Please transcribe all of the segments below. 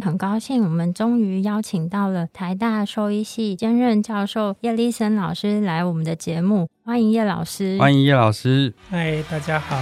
很高兴，我们终于邀请到了台大兽医系兼任教授叶立森老师来我们的节目，欢迎叶老师。欢迎叶老师。嗨，大家好。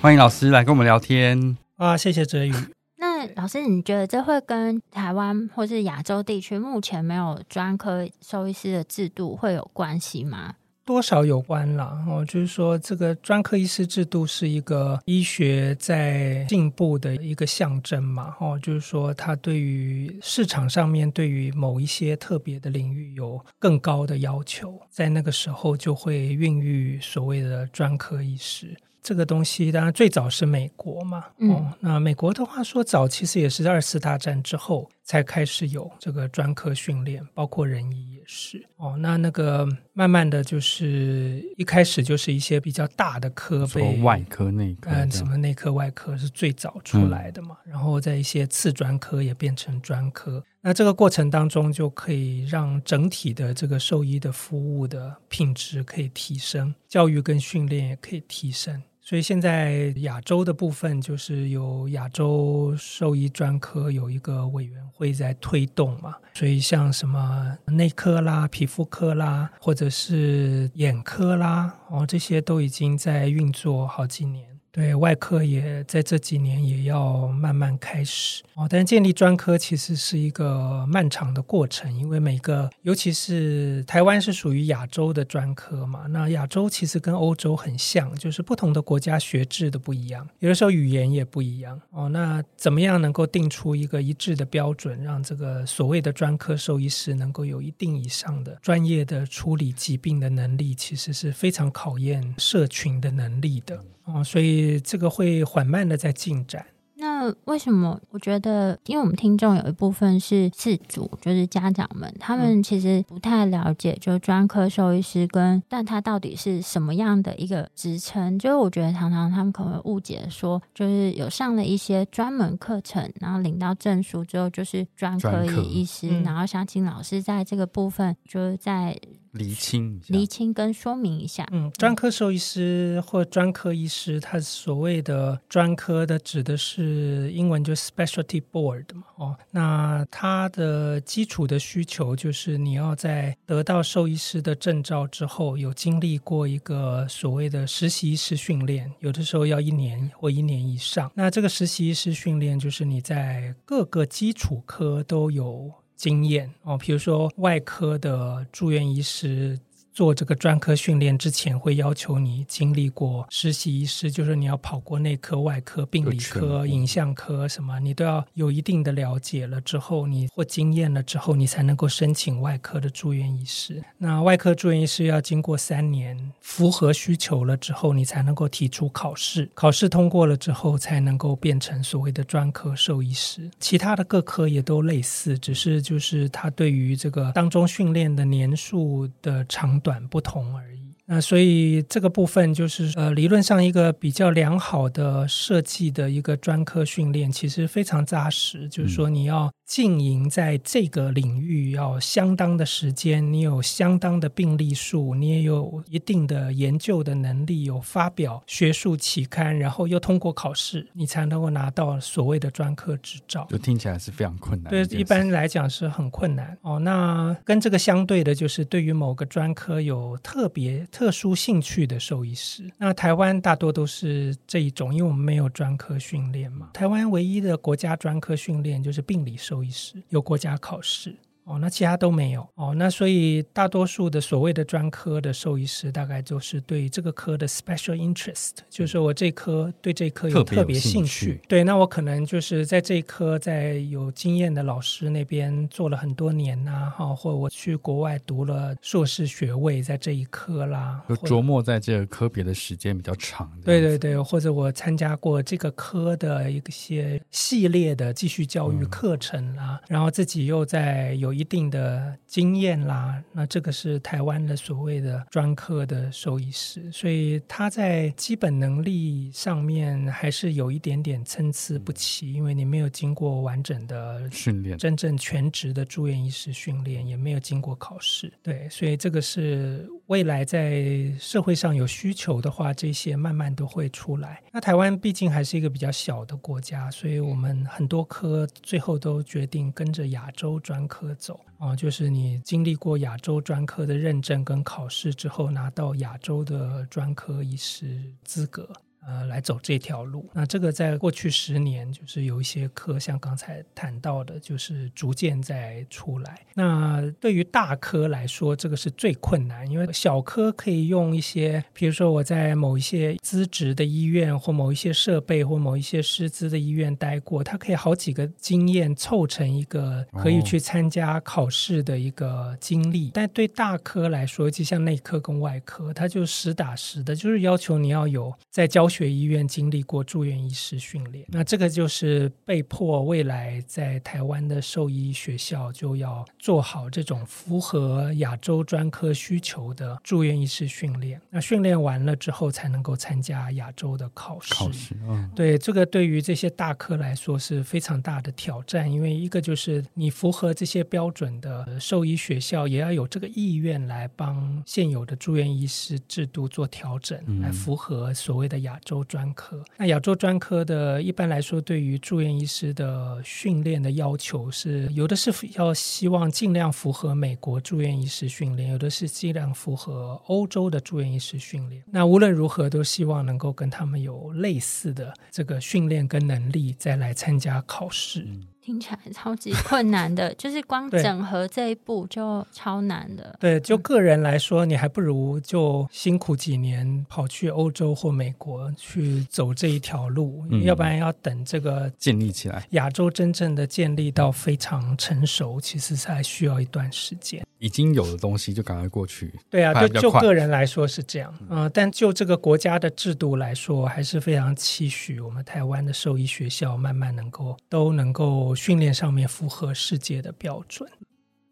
欢迎老师来跟我们聊天。啊，谢谢哲宇。那老师，你觉得这会跟台湾或是亚洲地区目前没有专科兽医师的制度会有关系吗？多少有关了哦，就是说，这个专科医师制度是一个医学在进步的一个象征嘛，哦，就是说，它对于市场上面对于某一些特别的领域有更高的要求，在那个时候就会孕育所谓的专科医师。这个东西当然最早是美国嘛，嗯、哦，那美国的话说早其实也是二次大战之后才开始有这个专科训练，包括人医也是哦。那那个慢慢的就是一开始就是一些比较大的科被外科内科，嗯，什么内科外科是最早出来的嘛，嗯、然后在一些次专科也变成专科。那这个过程当中就可以让整体的这个兽医的服务的品质可以提升，教育跟训练也可以提升。所以现在亚洲的部分就是有亚洲兽医专科有一个委员会在推动嘛，所以像什么内科啦、皮肤科啦，或者是眼科啦，哦，这些都已经在运作好几年。对，外科也在这几年也要慢慢开始哦，但建立专科其实是一个漫长的过程，因为每个，尤其是台湾是属于亚洲的专科嘛，那亚洲其实跟欧洲很像，就是不同的国家学制的不一样，有的时候语言也不一样哦。那怎么样能够定出一个一致的标准，让这个所谓的专科兽医师能够有一定以上的专业的处理疾病的能力，其实是非常考验社群的能力的。哦，所以这个会缓慢的在进展。那为什么？我觉得，因为我们听众有一部分是饲主，就是家长们，他们其实不太了解，就专科兽医师跟，但他到底是什么样的一个职称？就是我觉得常常他们可能会误解说，就是有上了一些专门课程，然后领到证书之后就是专科医师，嗯、然后想请老师在这个部分就是在。厘清、厘清跟说明一下。嗯，专科兽医师或专科医师，他所谓的专科的指的是英文就 specialty board 嘛。哦，那他的基础的需求就是你要在得到兽医师的证照之后，有经历过一个所谓的实习医师训练，有的时候要一年或一年以上。那这个实习医师训练就是你在各个基础科都有。经验哦，比如说外科的住院医师。做这个专科训练之前，会要求你经历过实习医师，就是你要跑过内科、外科、病理科、影像科什么，你都要有一定的了解了之后，你或经验了之后，你才能够申请外科的住院医师。那外科住院医师要经过三年符合需求了之后，你才能够提出考试，考试通过了之后，才能够变成所谓的专科兽医师。其他的各科也都类似，只是就是他对于这个当中训练的年数的长。短不同而已。那所以这个部分就是呃，理论上一个比较良好的设计的一个专科训练，其实非常扎实。就是说，你要经营在这个领域要相当的时间，你有相当的病例数，你也有一定的研究的能力，有发表学术期刊，然后又通过考试，你才能够拿到所谓的专科执照。就听起来是非常困难。对，一般来讲是很困难哦。那跟这个相对的，就是对于某个专科有特别特殊兴趣的兽医师。那台湾大多都是这一种，因为我们没有专科训练嘛。台湾唯一的国家专科训练就是病理兽。兽医师有国家考试。哦，那其他都没有哦，那所以大多数的所谓的专科的兽医师，大概就是对这个科的 special interest，就是我这科对这科有特别兴趣。对，那我可能就是在这一科在有经验的老师那边做了很多年呐、啊，哈，或我去国外读了硕士学位在这一科啦，就琢磨在这个科别的时间比较长。对对对，或者我参加过这个科的一些系列的继续教育课程啦，嗯、然后自己又在有。一定的经验啦，那这个是台湾的所谓的专科的兽医师，所以他在基本能力上面还是有一点点参差不齐，因为你没有经过完整的训练，真正全职的住院医师训练，也没有经过考试，对，所以这个是未来在社会上有需求的话，这些慢慢都会出来。那台湾毕竟还是一个比较小的国家，所以我们很多科最后都决定跟着亚洲专科啊，就是你经历过亚洲专科的认证跟考试之后，拿到亚洲的专科医师资格。呃，来走这条路。那这个在过去十年，就是有一些科，像刚才谈到的，就是逐渐在出来。那对于大科来说，这个是最困难，因为小科可以用一些，比如说我在某一些资质的医院，或某一些设备，或某一些师资的医院待过，它可以好几个经验凑成一个可以去参加考试的一个经历。哦、但对大科来说，就像内科跟外科，它就实打实的，就是要求你要有在教学。学医院经历过住院医师训练，那这个就是被迫未来在台湾的兽医学校就要做好这种符合亚洲专科需求的住院医师训练。那训练完了之后，才能够参加亚洲的考试。考试，嗯，对，这个对于这些大科来说是非常大的挑战，因为一个就是你符合这些标准的兽医学校，也要有这个意愿来帮现有的住院医师制度做调整，嗯、来符合所谓的亚。洲专科，那亚洲专科的一般来说，对于住院医师的训练的要求是，有的是要希望尽量符合美国住院医师训练，有的是尽量符合欧洲的住院医师训练。那无论如何，都希望能够跟他们有类似的这个训练跟能力，再来参加考试。听起来超级困难的，就是光整合这一步就超难的。对，就个人来说，你还不如就辛苦几年，跑去欧洲或美国去走这一条路，嗯、要不然要等这个建立起来，亚洲真正的建立到非常成熟，其实才需要一段时间。已经有的东西就赶快过去。对啊，就就个人来说是这样，嗯、呃，但就这个国家的制度来说，还是非常期许我们台湾的兽医学校慢慢能够都能够训练上面符合世界的标准。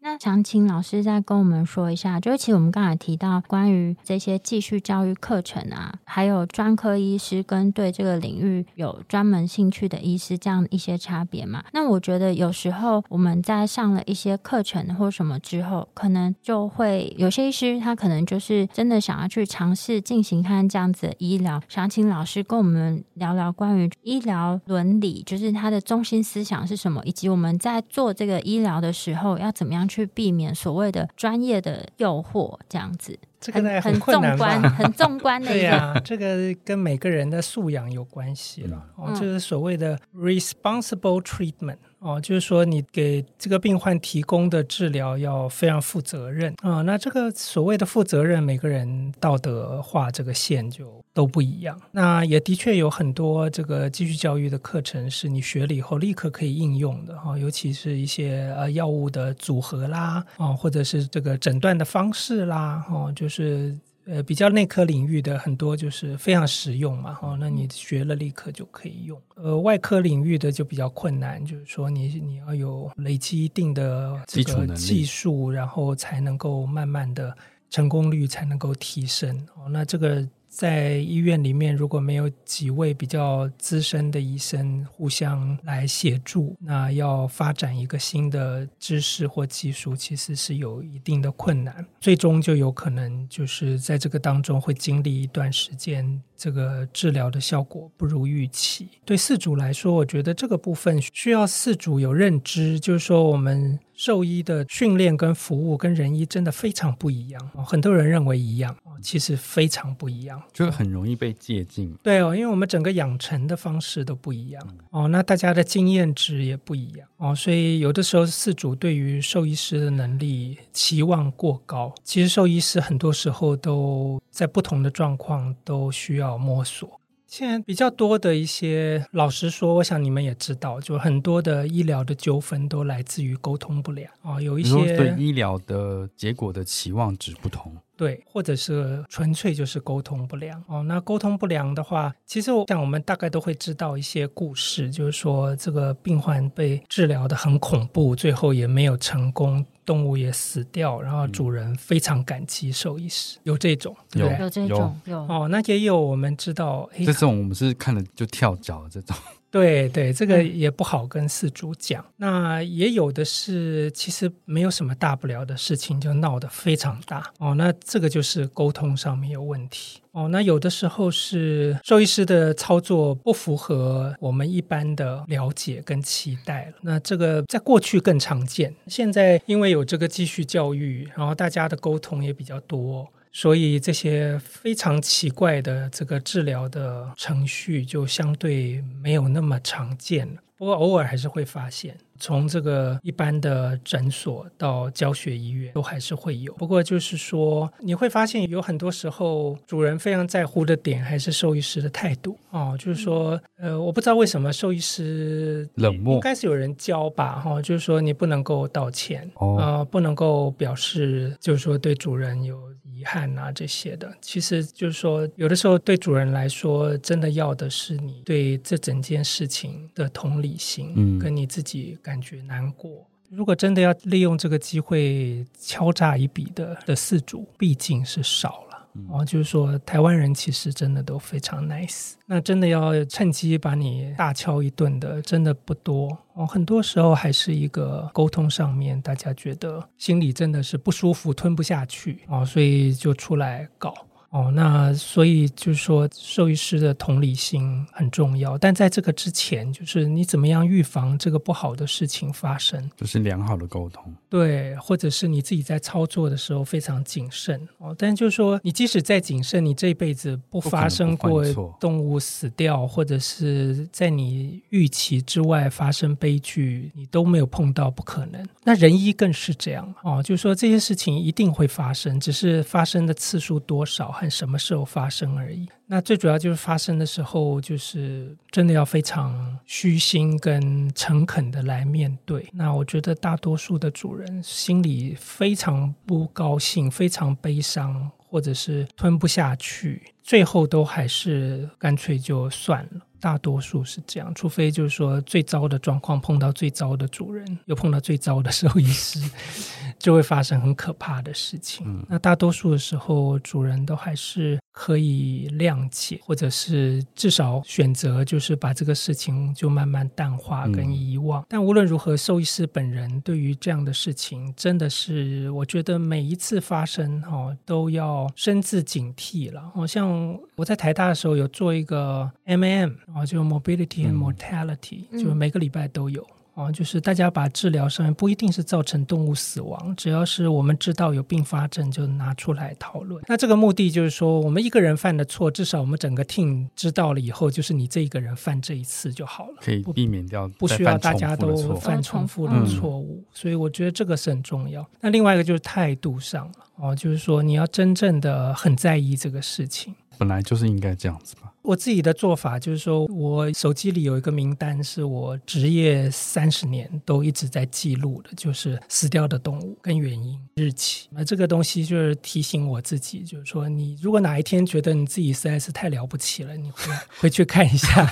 那想请老师再跟我们说一下，就是其实我们刚才提到关于这些继续教育课程啊，还有专科医师跟对这个领域有专门兴趣的医师这样一些差别嘛。那我觉得有时候我们在上了一些课程或什么之后，可能就会有些医师他可能就是真的想要去尝试进行看这样子的医疗。想请老师跟我们聊聊关于医疗伦理，就是它的中心思想是什么，以及我们在做这个医疗的时候要怎么样去。去避免所谓的专业的诱惑，这样子，这个很很纵观，很纵观的。对呀、啊，这个跟每个人的素养有关系了。嗯、哦，就是所谓的 responsible treatment。哦，就是说你给这个病患提供的治疗要非常负责任啊、那这个所谓的负责任，每个人道德画这个线就都不一样。那也的确有很多这个继续教育的课程是你学了以后立刻可以应用的哈、哦，尤其是一些呃药物的组合啦啊、哦，或者是这个诊断的方式啦哦，就是。呃，比较内科领域的很多就是非常实用嘛，哈，那你学了立刻就可以用。呃，外科领域的就比较困难，就是说你你要有累积一定的这个技术，然后才能够慢慢的成功率才能够提升。哦，那这个。在医院里面如果没有几位比较资深的医生互相来协助，那要发展一个新的知识或技术，其实是有一定的困难，最终就有可能就是在这个当中会经历一段时间。这个治疗的效果不如预期。对饲主来说，我觉得这个部分需要饲主有认知，就是说我们兽医的训练跟服务跟人医真的非常不一样。很多人认为一样，其实非常不一样，就很容易被借鉴。对哦，因为我们整个养成的方式都不一样哦，那大家的经验值也不一样哦，所以有的时候饲主对于兽医师的能力期望过高，其实兽医师很多时候都在不同的状况都需要。摸索。现在比较多的一些，老实说，我想你们也知道，就很多的医疗的纠纷都来自于沟通不良啊，有一些对医疗的结果的期望值不同。对，或者是纯粹就是沟通不良哦。那沟通不良的话，其实我想我们大概都会知道一些故事，就是说这个病患被治疗得很恐怖，最后也没有成功，动物也死掉，然后主人非常感激兽医师，有这种，有有这种有哦。那也有我们知道，这种我们是看了就跳脚这种。对对，这个也不好跟事主讲。嗯、那也有的是，其实没有什么大不了的事情，就闹得非常大哦。那这个就是沟通上面有问题哦。那有的时候是兽医师的操作不符合我们一般的了解跟期待了。那这个在过去更常见，现在因为有这个继续教育，然后大家的沟通也比较多。所以这些非常奇怪的这个治疗的程序就相对没有那么常见了。不过偶尔还是会发现，从这个一般的诊所到教学医院都还是会有。不过就是说，你会发现有很多时候主人非常在乎的点还是兽医师的态度哦。就是说，呃，我不知道为什么兽医师冷漠，应该是有人教吧？哈，就是说你不能够道歉哦，呃，不能够表示就是说对主人有。遗憾啊，这些的，其实就是说，有的时候对主人来说，真的要的是你对这整件事情的同理心，嗯，跟你自己感觉难过。如果真的要利用这个机会敲诈一笔的的四主，毕竟是少。哦，就是说，台湾人其实真的都非常 nice。那真的要趁机把你大敲一顿的，真的不多。哦，很多时候还是一个沟通上面，大家觉得心里真的是不舒服，吞不下去哦，所以就出来搞。哦，那所以就是说，兽医师的同理心很重要。但在这个之前，就是你怎么样预防这个不好的事情发生，就是良好的沟通。对，或者是你自己在操作的时候非常谨慎哦。但就是说，你即使再谨慎，你这辈子不发生过动物死掉，或者是在你预期之外发生悲剧，你都没有碰到，不可能。那人医更是这样哦，就是说这些事情一定会发生，只是发生的次数多少。什么时候发生而已。那最主要就是发生的时候，就是真的要非常虚心跟诚恳的来面对。那我觉得大多数的主人心里非常不高兴，非常悲伤，或者是吞不下去，最后都还是干脆就算了。大多数是这样，除非就是说最糟的状况碰到最糟的主人，又碰到最糟的兽医师，就会发生很可怕的事情。嗯。那大多数的时候，主人都还是可以谅解，或者是至少选择就是把这个事情就慢慢淡化跟遗忘。嗯。但无论如何，兽医师本人对于这样的事情，真的是我觉得每一次发生哦，都要深自警惕了。好像我在台大的时候有做一个 MAM。啊，就 morbidity and mortality，嗯，就每个礼拜都有。哦，就是大家把治疗上面不一定是造成动物死亡，只要是我们知道有并发症，就拿出来讨论。那这个目的就是说，我们一个人犯的错，至少我们整个 team 知道了以后，就是你这一个人犯这一次就好了，可以避免掉不，不需要大家都犯重复的错误。嗯。所以我觉得这个是很重要。那另外一个就是态度上了，哦，就是说你要真正的很在意这个事情。本来就是应该这样子吧。我自己的做法就是说，我手机里有一个名单，是我职业三十年都一直在记录的，就是死掉的动物跟原因、日期。那这个东西就是提醒我自己，就是说，你如果哪一天觉得你自己实在是太了不起了，你回回去看一下。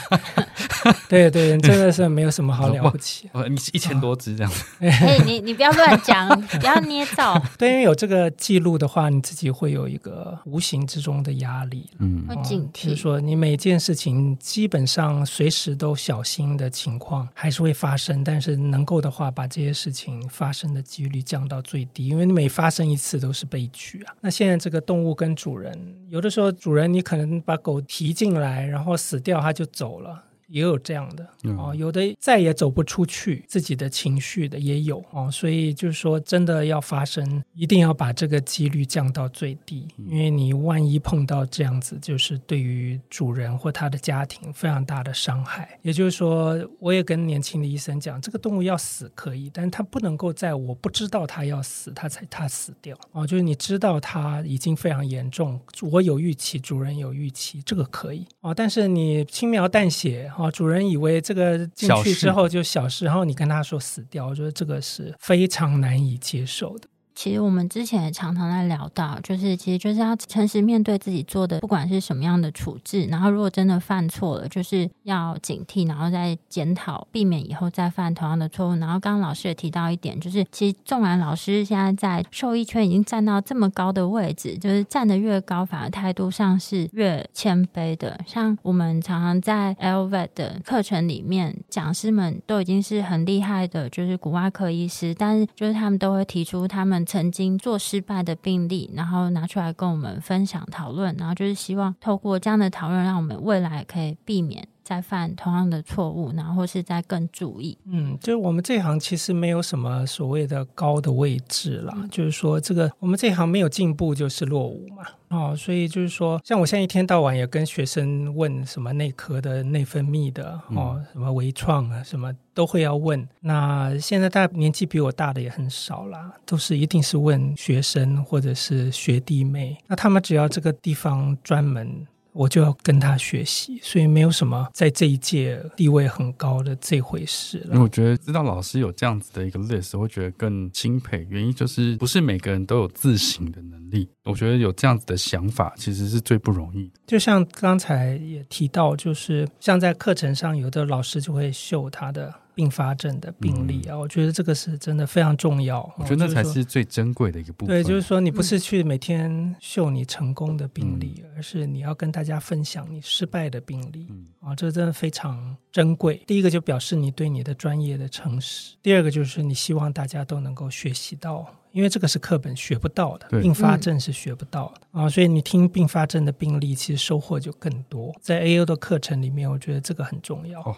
对对，真的是没有什么好了不起。你一千多只这样子。哎，你你不要乱讲，不要捏造。对，因为有这个记录的话，你自己会有一个无形之中的压力。嗯，会警惕。就是说，你每件事情基本上随时都小心的情况还是会发生，但是能够的话，把这些事情发生的几率降到最低，因为你每发生一次都是悲剧啊。那现在这个动物跟主人，有的时候主人你可能把狗提进来，然后死掉，它就走了。也有这样的哦，有的再也走不出去，自己的情绪的也有哦，所以就是说，真的要发生，一定要把这个几率降到最低，因为你万一碰到这样子，就是对于主人或他的家庭非常大的伤害。也就是说，我也跟年轻的医生讲，这个动物要死可以，但是它不能够在我不知道它要死，它才它死掉哦，就是你知道它已经非常严重，我有预期，主人有预期，这个可以哦，但是你轻描淡写。哦，主人以为这个进去之后就小事，然后你跟他说死掉，我觉得这个是非常难以接受的。其实我们之前也常常在聊到，就是其实就是要诚实面对自己做的，不管是什么样的处置，然后如果真的犯错了，就是要警惕，然后再检讨，避免以后再犯同样的错误。然后刚刚老师也提到一点，就是其实纵然老师现在在兽医圈已经站到这么高的位置，就是站得越高，反而态度上是越谦卑的。像我们常常在 LVE 的课程里面，讲师们都已经是很厉害的，就是骨外科医师，但是就是他们都会提出他们。曾经做失败的病例，然后拿出来跟我们分享讨论，然后就是希望透过这样的讨论，让我们未来可以避免再犯同样的错误，然后或是再更注意。嗯，就是我们这行其实没有什么所谓的高的位置啦，嗯、就是说这个我们这行没有进步就是落伍嘛。哦，所以就是说，像我现在一天到晚也跟学生问什么内科的内分泌的哦，什么微创啊，什么都会要问。那现在大家年纪比我大的也很少啦，都是一定是问学生或者是学弟妹。那他们只要这个地方专门。我就要跟他学习，所以没有什么在这一届地位很高的这回事了。因为我觉得知道老师有这样子的一个 list，我会觉得更钦佩。原因就是不是每个人都有自省的能力。我觉得有这样子的想法，其实是最不容易的。就像刚才也提到，就是像在课程上，有的老师就会秀他的。并发症的病例啊，嗯、我觉得这个是真的非常重要。我觉得那才是最珍贵的一个部分。对，就是说你不是去每天秀你成功的病例，嗯、而是你要跟大家分享你失败的病例。嗯、啊，这真的非常珍贵。第一个就表示你对你的专业的诚实，第二个就是你希望大家都能够学习到，因为这个是课本学不到的，并发症是学不到的、嗯、啊。所以你听并发症的病例，其实收获就更多。在 AO 的课程里面，我觉得这个很重要。哦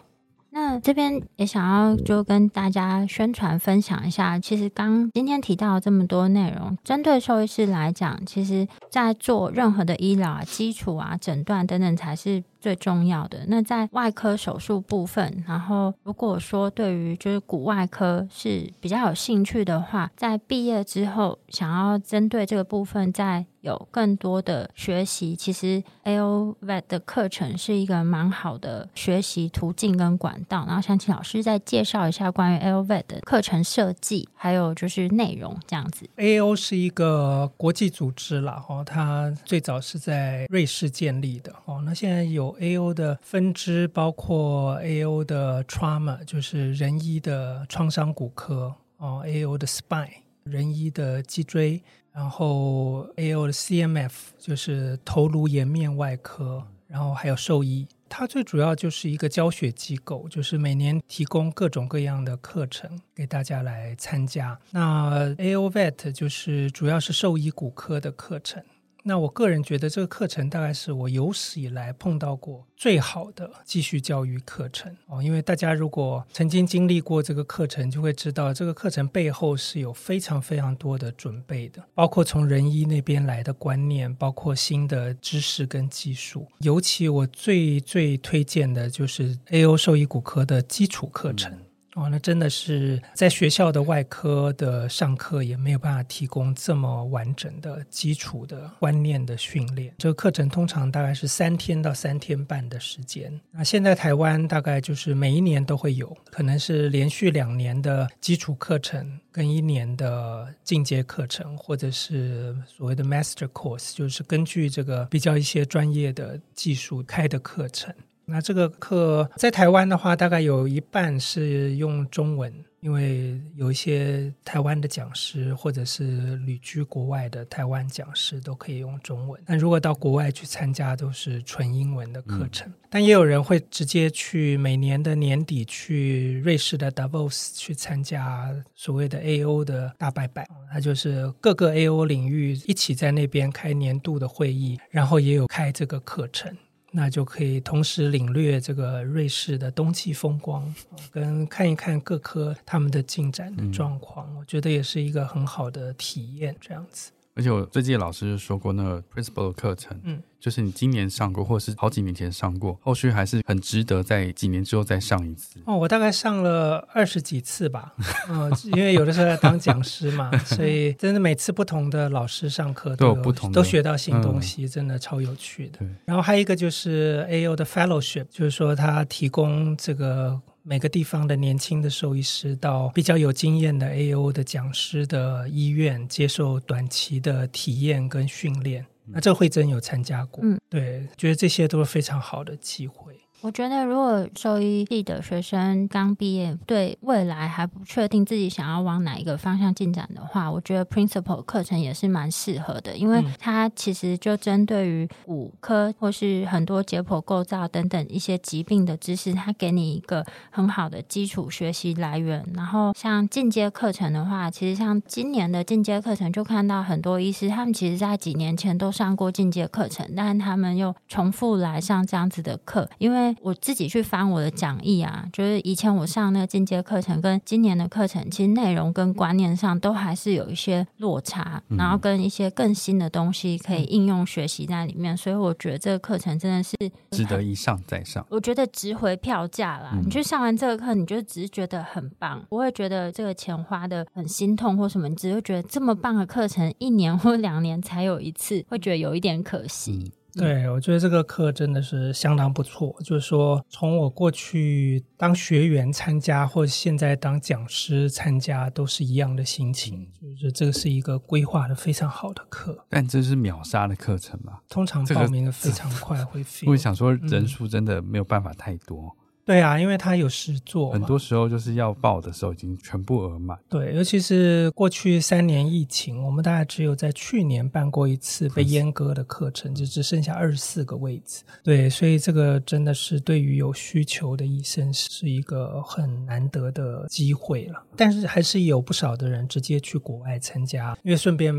那这边也想要就跟大家宣传分享一下，其实刚今天提到这么多内容，针对兽医师来讲，其实在做任何的医疗啊、基础啊、诊断等等才是。最重要的。那在外科手术部分，然后如果说对于就是骨外科是比较有兴趣的话，在毕业之后想要针对这个部分再有更多的学习，其实 AOVET 的课程是一个蛮好的学习途径跟管道。然后想请老师再介绍一下关于 AOVET 的课程设计，还有就是内容这样子。AO 是一个国际组织啦，哦，它最早是在瑞士建立的哦，那现在有。AO 的分支包括 AO 的 Trauma，就是人医的创伤骨科哦；AO 的 Spine，人医的脊椎；然后 AO 的 CMF，就是头颅颜面外科；然后还有兽医。它最主要就是一个教学机构，就是每年提供各种各样的课程给大家来参加。那 AOVET 就是主要是兽医骨科的课程。那我个人觉得这个课程大概是我有史以来碰到过最好的继续教育课程哦，因为大家如果曾经经历过这个课程，就会知道这个课程背后是有非常非常多的准备的，包括从人医那边来的观念，包括新的知识跟技术。尤其我最最推荐的就是 AO 兽医骨科的基础课程。哦，那真的是在学校的外科的上课也没有办法提供这么完整的基础的观念的训练。这个课程通常大概是三天到三天半的时间。那现在台湾大概就是每一年都会有，可能是连续两年的基础课程跟一年的进阶课程，或者是所谓的 Master Course，就是根据这个比较一些专业的技术开的课程。那这个课在台湾的话，大概有一半是用中文，因为有一些台湾的讲师或者是旅居国外的台湾讲师都可以用中文。那如果到国外去参加，都是纯英文的课程。嗯、但也有人会直接去每年的年底去瑞士的 Davos 去参加所谓的 AO 的大拜拜，那就是各个 AO 领域一起在那边开年度的会议，然后也有开这个课程。那就可以同时领略这个瑞士的冬季风光，跟看一看各科他们的进展的状况，嗯、我觉得也是一个很好的体验，这样子。而且我最近老师就说过，那个 Principle 的课程，嗯，就是你今年上过，或是好几年前上过，后续还是很值得在几年之后再上一次。哦，我大概上了二十几次吧，嗯，因为有的时候要当讲师嘛，所以真的每次不同的老师上课都，都有不同的，都学到新东西，嗯、真的超有趣的。然后还有一个就是 AO 的 Fellowship，就是说他提供这个。每个地方的年轻的兽医师到比较有经验的 AO 的讲师的医院接受短期的体验跟训练，那这个会真有参加过，嗯，对，觉得这些都是非常好的机会。我觉得，如果兽医系的学生刚毕业，对未来还不确定自己想要往哪一个方向进展的话，我觉得 Principle 课程也是蛮适合的，因为它其实就针对于骨科或是很多解剖构造等等一些疾病的知识，它给你一个很好的基础学习来源。然后像进阶课程的话，其实像今年的进阶课程，就看到很多医师他们其实在几年前都上过进阶课程，但他们又重复来上这样子的课，因为我自己去翻我的讲义啊，就是以前我上那个进阶课程跟今年的课程，其实内容跟观念上都还是有一些落差，嗯、然后跟一些更新的东西可以应用学习在里面，所以我觉得这个课程真的是值得一上再上。我觉得值回票价啦，嗯、你去上完这个课，你就只是觉得很棒，不会觉得这个钱花的很心痛或什么，你只会觉得这么棒的课程一年或两年才有一次，会觉得有一点可惜。嗯对，我觉得这个课真的是相当不错。就是说，从我过去当学员参加，或现在当讲师参加，都是一样的心情。就是这个是一个规划的非常好的课。但这是秒杀的课程嘛？通常报名的非常快，会 fill。我想说，人数真的没有办法太多。对啊，因为他有实做，很多时候就是要报的时候已经全部额满。对，尤其是过去三年疫情，我们大概只有在去年办过一次被阉割的课程，就只剩下二十四个位置。对，所以这个真的是对于有需求的医生是一个很难得的机会了。但是还是有不少的人直接去国外参加，因为顺便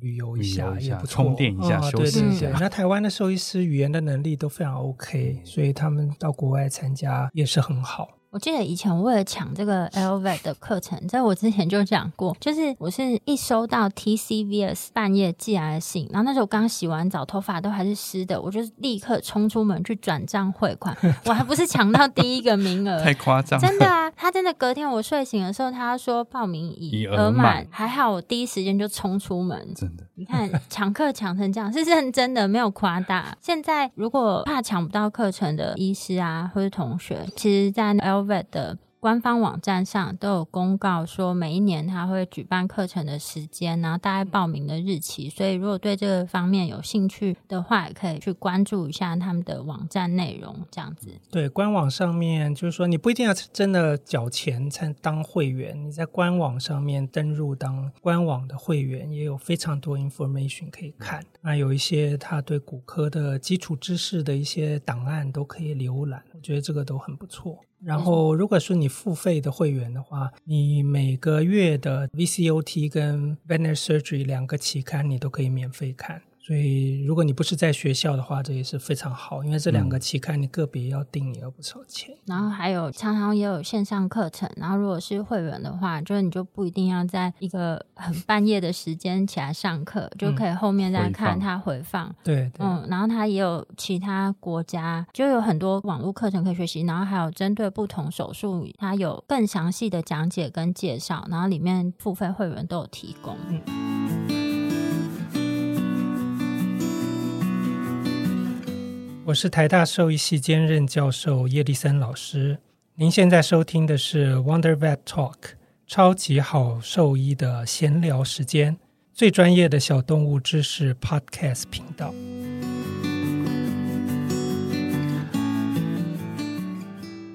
旅游一下也不错，充电一下，休息一下。那台湾的兽医师语言的能力都非常 OK，所以他们到国外参加。也是很好。我记得以前我为了抢这个 LVAD 的课程，在我之前就讲过，就是我是一收到 TCVS 半夜寄来的信，然后那时候刚洗完澡，头发都还是湿的，我就立刻冲出门去转账汇款。我还不是抢到第一个名额，太夸张，真的啊！他真的隔天我睡醒的时候，他说报名已额满，还好我第一时间就冲出门。真的，你看抢课抢成这样是认真的，没有夸大。现在如果怕抢不到课程的医师啊，或者同学，其实，在 L 的官方网站上都有公告说，每一年他会举办课程的时间，然后大概报名的日期。所以，如果对这个方面有兴趣的话，也可以去关注一下他们的网站内容。这样子，对，官网上面就是说，你不一定要真的缴钱才当会员，你在官网上面登入当官网的会员，也有非常多 information 可以看。那有一些他对骨科的基础知识的一些档案都可以浏览，我觉得这个都很不错。然后，如果说你付费的会员的话，你每个月的 VCOT 跟 Veterinary Surgery 两个期刊你都可以免费看。所以如果你不是在学校的话，这也是非常好，因为这两个期刊你个别要订也要不少钱。然后还有常常也有线上课程，然后如果是会员的话，就是你就不一定要在一个很半夜的时间起来上课，就可以后面再看它回放。对，嗯，然后它也有其他国家就有很多网络课程可以学习，然后还有针对不同手术，它有更详细的讲解跟介绍，然后里面付费会员都有提供。嗯我是台大兽医系兼任教授叶立森老师。您现在收听的是 Wonder Vet Talk，超级好兽医的闲聊时间，最专业的小动物知识 Podcast 频道。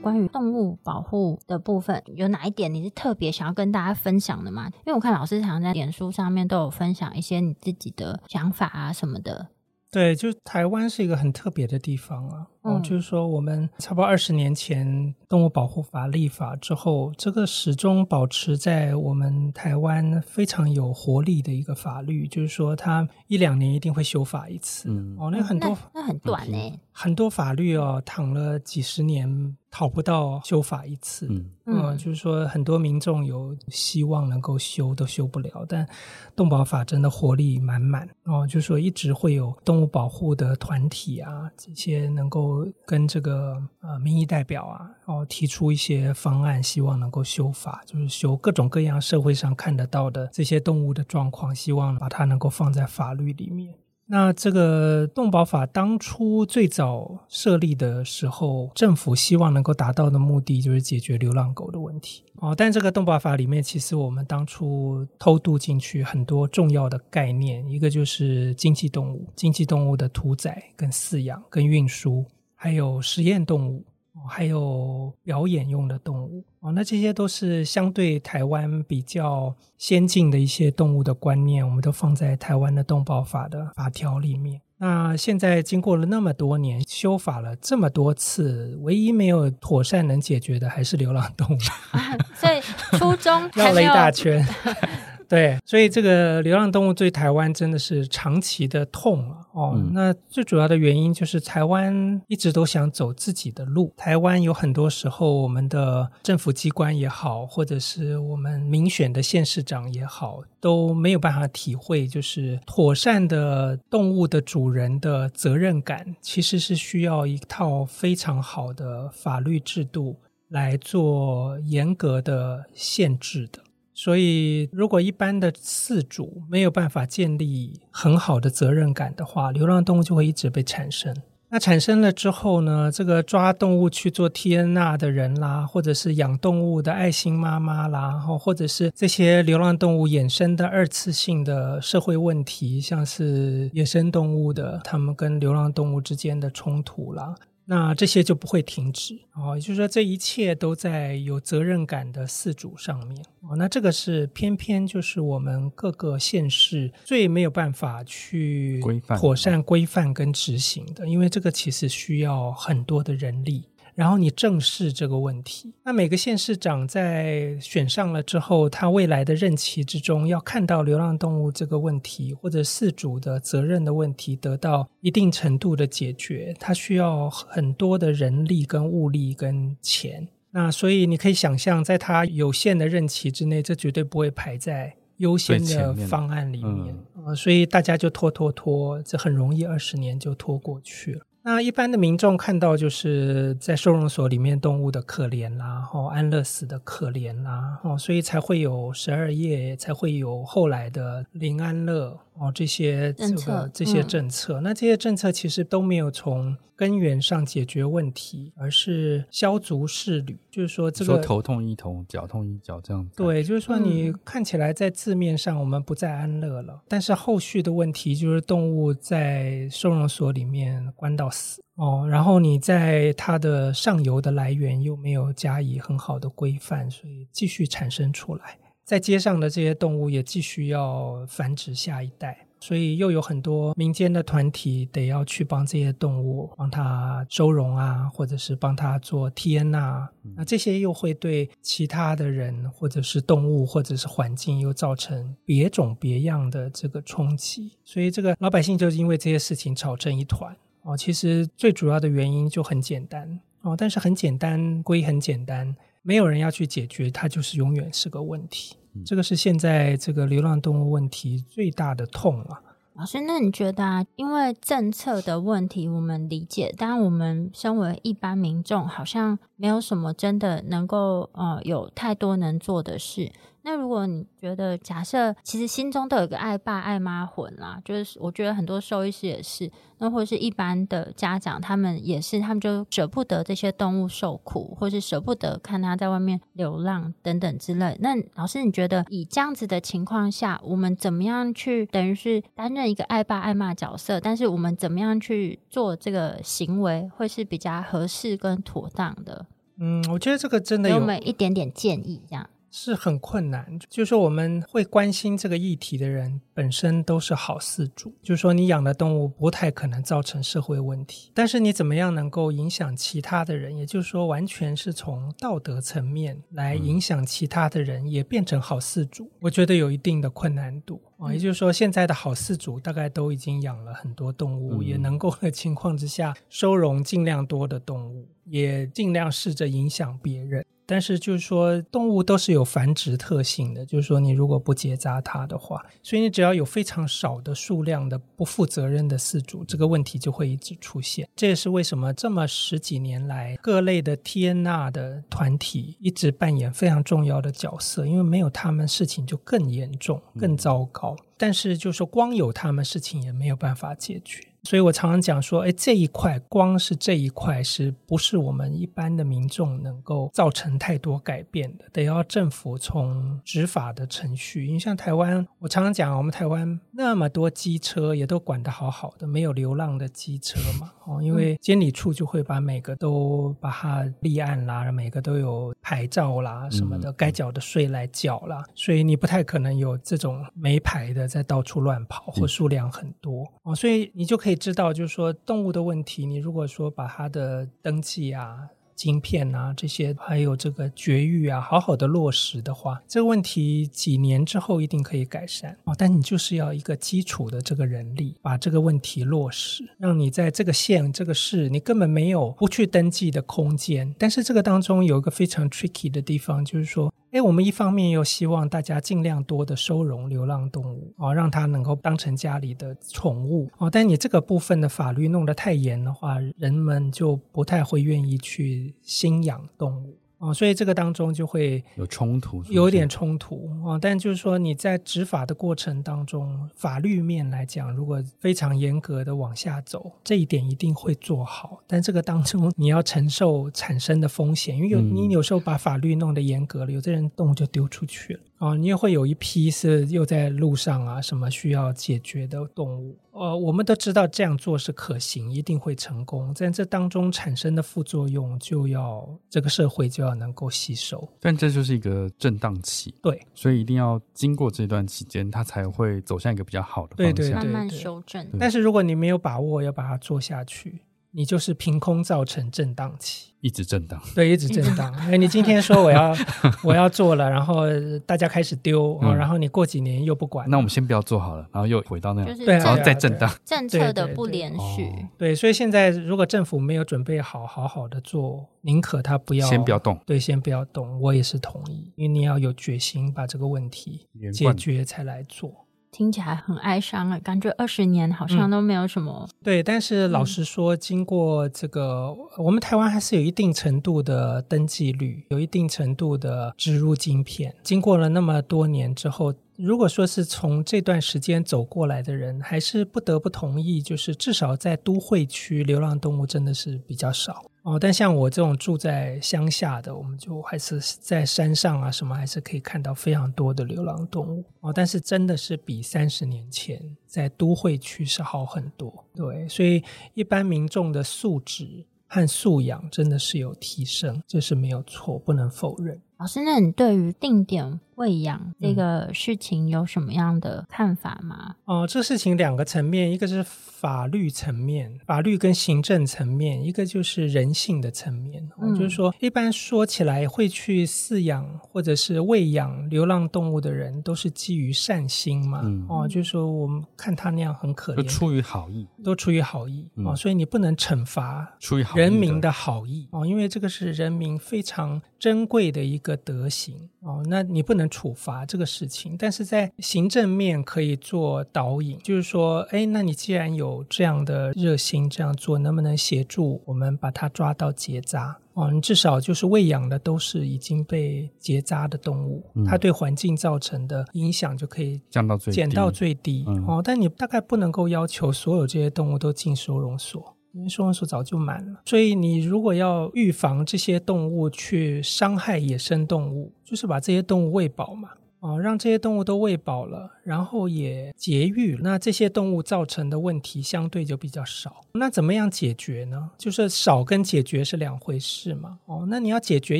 关于动物保护的部分，有哪一点你是特别想要跟大家分享的吗？因为我看老师常常在脸书上面都有分享一些你自己的想法啊什么的。对，就台湾是一个很特别的地方啊。哦，就是说我们差不多二十年前动物保护法立法之后，这个始终保持在我们台湾非常有活力的一个法律，就是说它一两年一定会修法一次。嗯，哦，那很多那，那很短呢，很多法律哦，躺了几十年。讨不到修法一次，嗯，嗯，就是说很多民众有希望能够修都修不了，但动保法真的活力满满。哦，就是说一直会有动物保护的团体啊，这些能够跟这个呃民意代表啊，哦提出一些方案，希望能够修法，就是修各种各样社会上看得到的这些动物的状况，希望把它能够放在法律里面。那这个动保法当初最早设立的时候，政府希望能够达到的目的就是解决流浪狗的问题哦。但这个动保法里面，其实我们当初偷渡进去很多重要的概念，一个就是经济动物，经济动物的屠宰、跟饲养、跟运输，还有实验动物。还有表演用的动物哦，那这些都是相对台湾比较先进的一些动物的观念，我们都放在台湾的动保法的法条里面。那现在经过了那么多年，修法了这么多次，唯一没有妥善能解决的还是流浪动物。啊，所以初衷 绕了一大圈。对，所以这个流浪动物对台湾真的是长期的痛啊！哦，嗯、那最主要的原因就是台湾一直都想走自己的路。台湾有很多时候，我们的政府机关也好，或者是我们民选的县市长也好，都没有办法体会，就是妥善的动物的主人的责任感，其实是需要一套非常好的法律制度来做严格的限制的。所以，如果一般的饲主没有办法建立很好的责任感的话，流浪动物就会一直被产生。那产生了之后呢，这个抓动物去做 TNR 的人啦，或者是养动物的爱心妈妈啦，后或者是这些流浪动物衍生的二次性的社会问题，像是野生动物的他们跟流浪动物之间的冲突啦。那这些就不会停止哦，也就是说，这一切都在有责任感的四主上面哦。那这个是偏偏就是我们各个县市最没有办法去规范妥善规范跟执行的，因为这个其实需要很多的人力。然后你正视这个问题，那每个县市长在选上了之后，他未来的任期之中，要看到流浪动物这个问题或者饲主的责任的问题得到一定程度的解决，他需要很多的人力跟物力跟钱。那所以你可以想象，在他有限的任期之内，这绝对不会排在优先的方案里面。嗯，所以大家就拖拖拖，这很容易二十年就拖过去了。那一般的民众看到，就是在收容所里面动物的可怜啦，哦，安乐死的可怜啦，哦，所以才会有十二夜，才会有后来的林安乐。哦，这些这个这些政策，嗯、那这些政策其实都没有从根源上解决问题，而是消足适履。就是说，这个说头痛医头，脚痛医脚，这样子。对，就是说，你看起来在字面上我们不再安乐了，嗯、但是后续的问题就是动物在收容所里面关到死哦，然后你在它的上游的来源又没有加以很好的规范，所以继续产生出来。在街上的这些动物也继续要繁殖下一代，所以又有很多民间的团体得要去帮这些动物帮它收容啊，或者是帮它做 TN 啊，那这些又会对其他的人或者是动物或者是环境又造成别种别样的这个冲击，所以这个老百姓就是因为这些事情吵成一团。哦。其实最主要的原因就很简单。哦，但是很简单归很简单，没有人要去解决，它就是永远是个问题。这个是现在这个流浪动物问题最大的痛啊。老师，那你觉得啊？因为政策的问题，我们理解，但我们身为一般民众，好像没有什么真的能够呃有太多能做的事。那如果你觉得，假设其实心中都有个爱爸爱妈魂啦，就是我觉得很多兽医师也是，那或者是一般的家长，他们也是，他们就舍不得这些动物受苦，或是舍不得看它在外面流浪等等之类。那老师，你觉得以这样子的情况下，我们怎么样去等于是担任一个爱爸爱妈角色？但是我们怎么样去做这个行为，会是比较合适跟妥当的？嗯，我觉得这个真的有，给我们一点点建议，这样。是很困难，就是说我们会关心这个议题的人本身都是好饲主，就是说你养的动物不太可能造成社会问题，但是你怎么样能够影响其他的人？也就是说，完全是从道德层面来影响其他的人，也变成好饲主，我觉得有一定的困难度。啊。也就是说，现在的好饲主大概都已经养了很多动物，也能够 的情况之下收容尽量多的动物，也尽量试着影响别人。但是就是说，动物都是有繁殖特性的，就是说，你如果不结扎它的话，所以你只要有非常少的数量的不负责任的饲主，这个问题就会一直出现。这也是为什么这么十几年来，各类的 TNR 的团体一直扮演非常重要的角色，因为没有他们，事情就更严重、更糟糕。但是就是说，光有他们，事情也没有办法解决。所以我常常讲说，哎，这一块光是这一块，是不是我们一般的民众能够造成太多改变的？得要政府从执法的程序。因为像台湾，我常常讲，我们台湾那么多机车也都管得好好的，没有流浪的机车嘛。哦，因为监理处就会把每个都把它立案啦，每个都有牌照啦什么的，该缴的税来缴啦。所以你不太可能有这种没牌的在到处乱跑或数量很多哦，所以你就可以。知道，就是说动物的问题，你如果说把它的登记啊、晶片啊这些，还有这个绝育啊，好好的落实的话，这个问题几年之后一定可以改善哦。但你就是要一个基础的这个人力，把这个问题落实，让你在这个县、这个市，你根本没有不去登记的空间。但是这个当中有一个非常 tricky 的地方，就是说。哎，我们一方面又希望大家尽量多的收容流浪动物哦，让它能够当成家里的宠物哦。但你这个部分的法律弄得太严的话，人们就不太会愿意去新养动物。哦，所以这个当中就会有冲突，有点冲突啊。但就是说你在执法的过程当中，法律面来讲，如果非常严格的往下走，这一点一定会做好。但这个当中你要承受产生的风险，因为有你有时候把法律弄得严格了，有的人动物就丢出去了。啊，你也会有一批是又在路上啊，什么需要解决的动物。呃，我们都知道这样做是可行，一定会成功。在这当中产生的副作用，就要这个社会就要能够吸收。但这就是一个震荡期，对，所以一定要经过这段期间，它才会走向一个比较好的方向，对对对对，慢慢修正。但是如果你没有把握要把它做下去。你就是凭空造成震荡期，一直震荡，对，一直震荡。哎，你今天说我要 我要做了，然后大家开始丢，嗯，然后你过几年又不管，那我们先不要做好了，然后又回到那样，就是，然后再震荡。政策的不连续，对，对，对，对，所以现在如果政府没有准备好好好的做，宁可他不要，先不要动，对，先不要动，我也是同意，因为你要有决心把这个问题解决才来做。听起来很哀伤啊，感觉二十年好像都没有什么。嗯、对，但是老实说，经过这个，嗯、我们台湾还是有一定程度的登记率，有一定程度的植入晶片。经过了那么多年之后，如果说是从这段时间走过来的人，还是不得不同意，就是至少在都会区，流浪动物真的是比较少。哦，但像我这种住在乡下的，我们就还是在山上啊，什么还是可以看到非常多的流浪动物。哦，但是真的是比三十年前在都会区是好很多。对，所以一般民众的素质和素养真的是有提升，这是没有错，不能否认。老师，那你对于定点喂养这个事情有什么样的看法吗？哦、嗯呃，这事情两个层面，一个是法律层面，法律跟行政层面，一个就是人性的层面。嗯、就是说，一般说起来会去饲养或者是喂养流浪动物的人，都是基于善心嘛。嗯、哦，就是说我们看他那样很可怜，都出于好意，都出于好意、嗯、哦，所以你不能惩罚出于人民的好意。哦，因为这个是人民非常珍贵的一个德行。哦，那你不能处罚这个事情，但是在行政面可以做导引，就是说，哎，那你既然有这样的热心这样做，能不能协助我们把它抓到结扎？哦，你至少就是喂养的都是已经被结扎的动物，嗯、它对环境造成的影响就可以降到最低，减到最低。嗯、哦，但你大概不能够要求所有这些动物都进收容所，因为收容所早就满了。所以你如果要预防这些动物去伤害野生动物，就是把这些动物喂饱嘛。哦，让这些动物都喂饱了，然后也节育，那这些动物造成的问题相对就比较少。那怎么样解决呢？就是少跟解决是两回事嘛。哦，那你要解决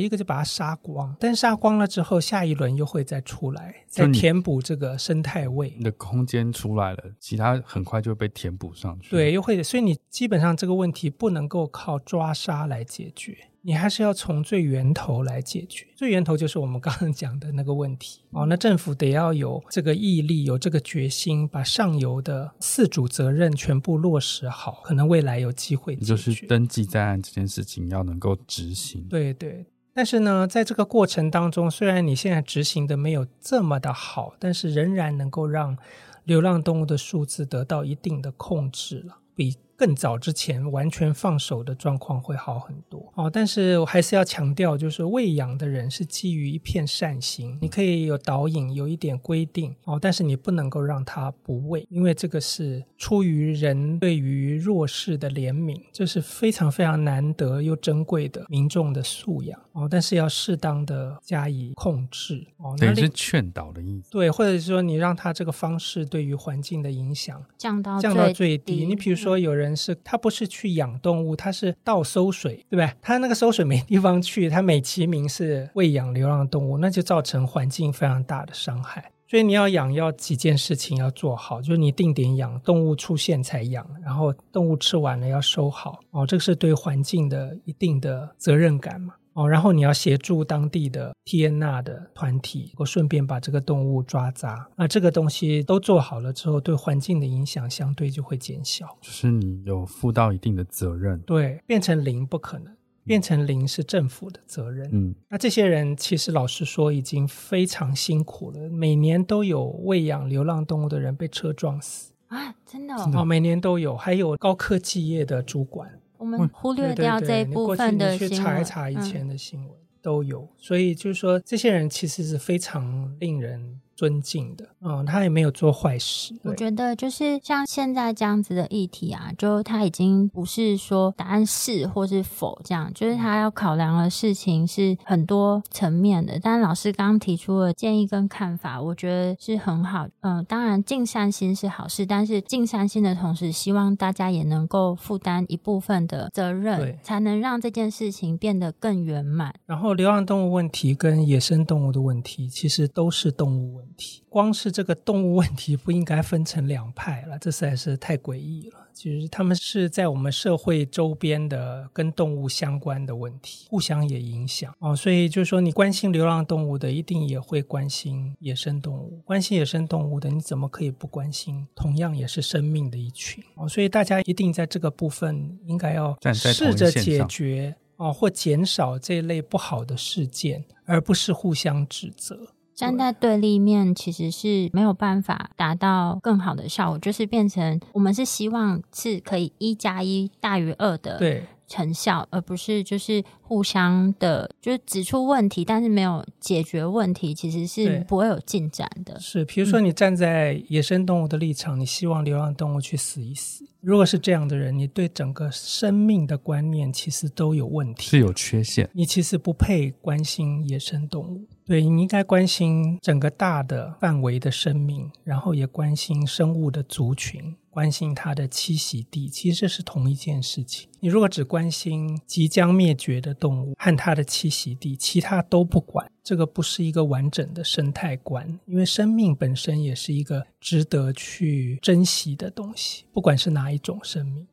一个就把它杀光，但杀光了之后，下一轮又会再出来，再填补这个生态位。你的空间出来了，其他很快就会被填补上去。对，又会，所以你基本上这个问题不能够靠抓杀来解决。你还是要从最源头来解决，最源头就是我们刚刚讲的那个问题哦。那政府得要有这个毅力，有这个决心，把上游的四主责任全部落实好，可能未来有机会。就是登记在案这件事情要能够执行。对对，但是呢，在这个过程当中，虽然你现在执行的没有这么的好，但是仍然能够让流浪动物的数字得到一定的控制了，比。更早之前完全放手的状况会好很多。哦，但是我还是要强调，就是喂养的人是基于一片善心，你可以有导引，有一点规定。哦，但是你不能够让他不喂，因为这个是出于人对于弱势的怜悯，这是非常非常难得又珍贵的民众的素养。哦，但是要适当的加以控制。哦，等于是劝导的意思，对，或者是说你让他这个方式对于环境的影响降到降到最低，你比如说有人。是，他不是去养动物，他是倒收水，对不对？他那个收水没地方去，他美其名是喂养流浪动物，那就造成环境非常大的伤害。所以你要养，要几件事情要做好，就是你定点养，动物出现才养，然后动物吃完了要收好，哦，这个是对环境的一定的责任感嘛。哦，然后你要协助当地的 TNR 的团体，我顺便把这个动物抓杂。那这个东西都做好了之后，对环境的影响相对就会减小。就是你有负到一定的责任。对，变成零不可能，变成零是政府的责任。嗯，那这些人其实老实说已经非常辛苦了，每年都有喂养流浪动物的人被车撞死啊，真的哦，真的哦，每年都有，还有高科技业的主管。我们忽略掉这一部分的新闻，去查一查以前的新闻，嗯、都有，所以就是说，这些人其实是非常令人。尊敬的，嗯，他也没有做坏事。我觉得就是像现在这样子的议题啊，就他已经不是说答案是或是否这样，就是他要考量的事情是很多层面的。但老师刚刚提出的建议跟看法，我觉得是很好。嗯，当然尽善心是好事，但是尽善心的同时，希望大家也能够负担一部分的责任，对才能让这件事情变得更圆满。然后，流浪动物问题跟野生动物的问题，其实都是动物问题。光是这个动物问题不应该分成两派了，这实在是太诡异了。其实他们是在我们社会周边的跟动物相关的问题，互相也影响哦。所以就是说，你关心流浪动物的，一定也会关心野生动物；关心野生动物的，你怎么可以不关心同样也是生命的一群哦？所以大家一定在这个部分应该要试着解决哦，或减少这类不好的事件，而不是互相指责。站在对立面其实是没有办法达到更好的效果，就是变成我们是希望是可以一加一大于二的成效，而不是就是互相的，就是指出问题，但是没有解决问题，其实是不会有进展的。是，比如说你站在野生动物的立场，嗯、你希望流浪动物去死一死，如果是这样的人，你对整个生命的观念其实都有问题，是有缺陷，你其实不配关心野生动物。对，你应该关心整个大的范围的生命，然后也关心生物的族群，关心它的栖息地，其实这是同一件事情。你如果只关心即将灭绝的动物和它的栖息地，其他都不管，这个不是一个完整的生态观。因为生命本身也是一个值得去珍惜的东西，不管是哪一种生命。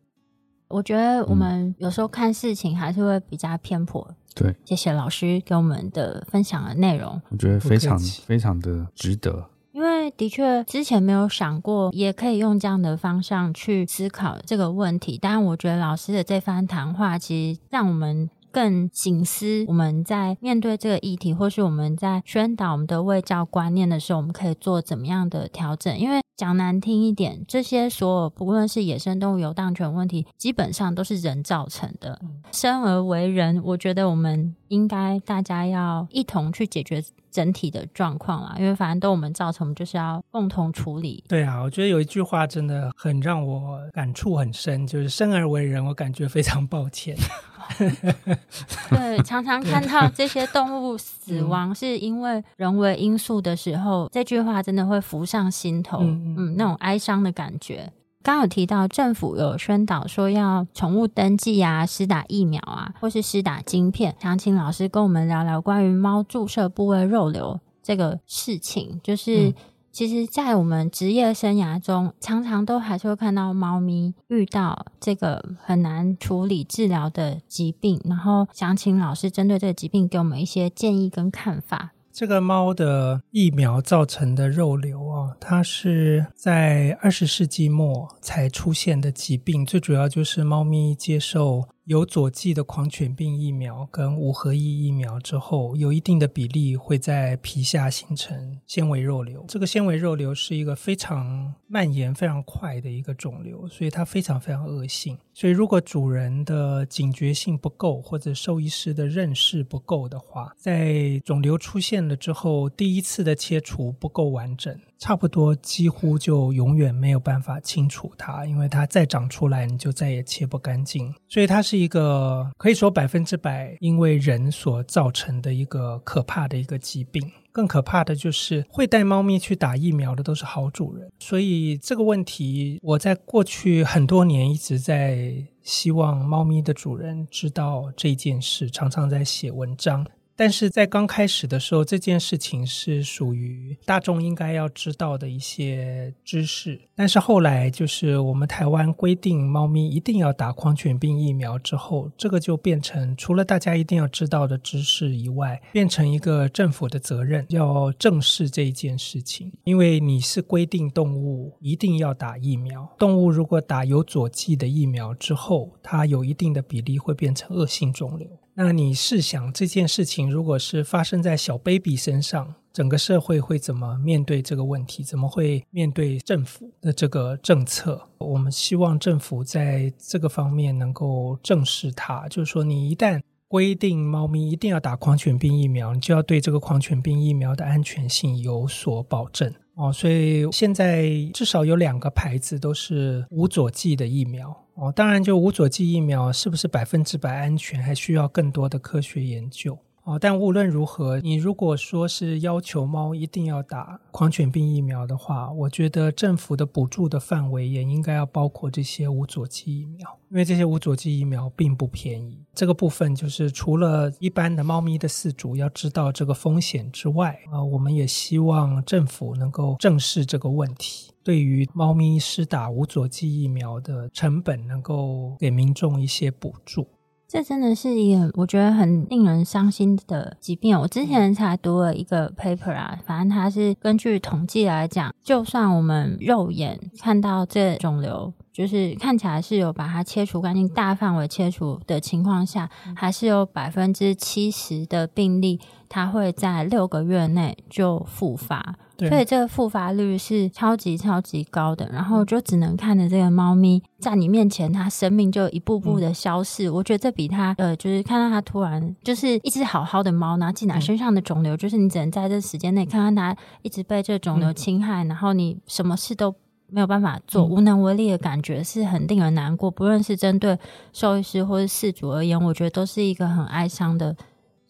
我觉得我们有时候看事情还是会比较偏颇。对，谢谢老师给我们的分享的内容，我觉得非常非常的值得。因为的确之前没有想过，也可以用这样的方向去思考这个问题。当然，我觉得老师的这番谈话，其实让我们。更警思，我们在面对这个议题，或是我们在宣导我们的卫教观念的时候，我们可以做怎么样的调整？因为讲难听一点，这些所有不论是野生动物游荡权问题，基本上都是人造成的。生而为人，我觉得我们应该大家要一同去解决整体的状况啦。因为反正都我们造成，我们就是要共同处理。对啊，我觉得有一句话真的很让我感触很深，就是生而为人，我感觉非常抱歉。对，常常看到 这些动物死亡是因为人为因素的时候，这句话真的会浮上心头，嗯，嗯，那种哀伤的感觉。刚有提到政府有宣导说要宠物登记啊，施打疫苗啊，或是施打晶片，想请老师跟我们聊聊关于猫注射部位肉瘤这个事情，就是。嗯其实，在我们职业生涯中，常常都还是会看到猫咪遇到这个很难处理治疗的疾病，然后想请老师针对这个疾病给我们一些建议跟看法。这个猫的疫苗造成的肉瘤啊，它是在二十世纪末才出现的疾病，最主要就是猫咪接受。有佐剂的狂犬病疫苗跟五合一疫苗之后，有一定的比例会在皮下形成纤维肉瘤。这个纤维肉瘤是一个非常蔓延、非常快的一个肿瘤，所以它非常非常恶性。所以如果主人的警觉性不够，或者兽医师的认识不够的话，在肿瘤出现了之后，第一次的切除不够完整。差差不多几乎就永远没有办法清除它，因为它再长出来你就再也切不干净。所以它是一个可以说百分之百因为人所造成的一个可怕的一个疾病。更可怕的就是会带猫咪去打疫苗的都是好主人。所以这个问题我在过去很多年一直在希望猫咪的主人知道这件事，常常在写文章。但是在刚开始的时候，这件事情是属于大众应该要知道的一些知识。但是后来，就是我们台湾规定猫咪一定要打狂犬病疫苗之后，这个就变成除了大家一定要知道的知识以外，变成一个政府的责任，要正视这一件事情。因为你是规定动物一定要打疫苗，动物如果打有佐剂的疫苗之后，它有一定的比例会变成恶性肿瘤。那你试想这件事情，如果是发生在小 baby 身上，整个社会会怎么面对这个问题？怎么会面对政府的这个政策？我们希望政府在这个方面能够正视它。就是说，你一旦规定猫咪一定要打狂犬病疫苗，你就要对这个狂犬病疫苗的安全性有所保证哦。所以现在至少有两个牌子都是无佐剂的疫苗。哦，当然，就无佐剂疫苗是不是百分之百安全，还需要更多的科学研究。哦，但无论如何，你如果说是要求猫一定要打狂犬病疫苗的话，我觉得政府的补助的范围也应该要包括这些无佐剂疫苗，因为这些无佐剂疫苗并不便宜。这个部分就是除了一般的猫咪的饲主要知道这个风险之外，啊，我们也希望政府能够正视这个问题，对于猫咪施打无佐剂疫苗的成本，能够给民众一些补助。这真的是一个我觉得很令人伤心的疾病。我之前才读了一个 paper 啊，反正它是根据统计来讲，就算我们肉眼看到这肿瘤，就是看起来是有把它切除干净、大范围切除的情况下，还是有百分之七十的病例，它会在六个月内就复发。所以这个复发率是超级超级高的，然后就只能看着这个猫咪在你面前，它生命就一步步的消逝。嗯、我觉得这比它呃，就是看到它突然就是一只好好的猫，然后进来身上的肿瘤，嗯、就是你只能在这时间内看看它一直被这肿瘤侵害，嗯、然后你什么事都没有办法做，嗯、无能为力的感觉是很令人难过。不论是针对兽医师或是饲主而言，我觉得都是一个很哀伤的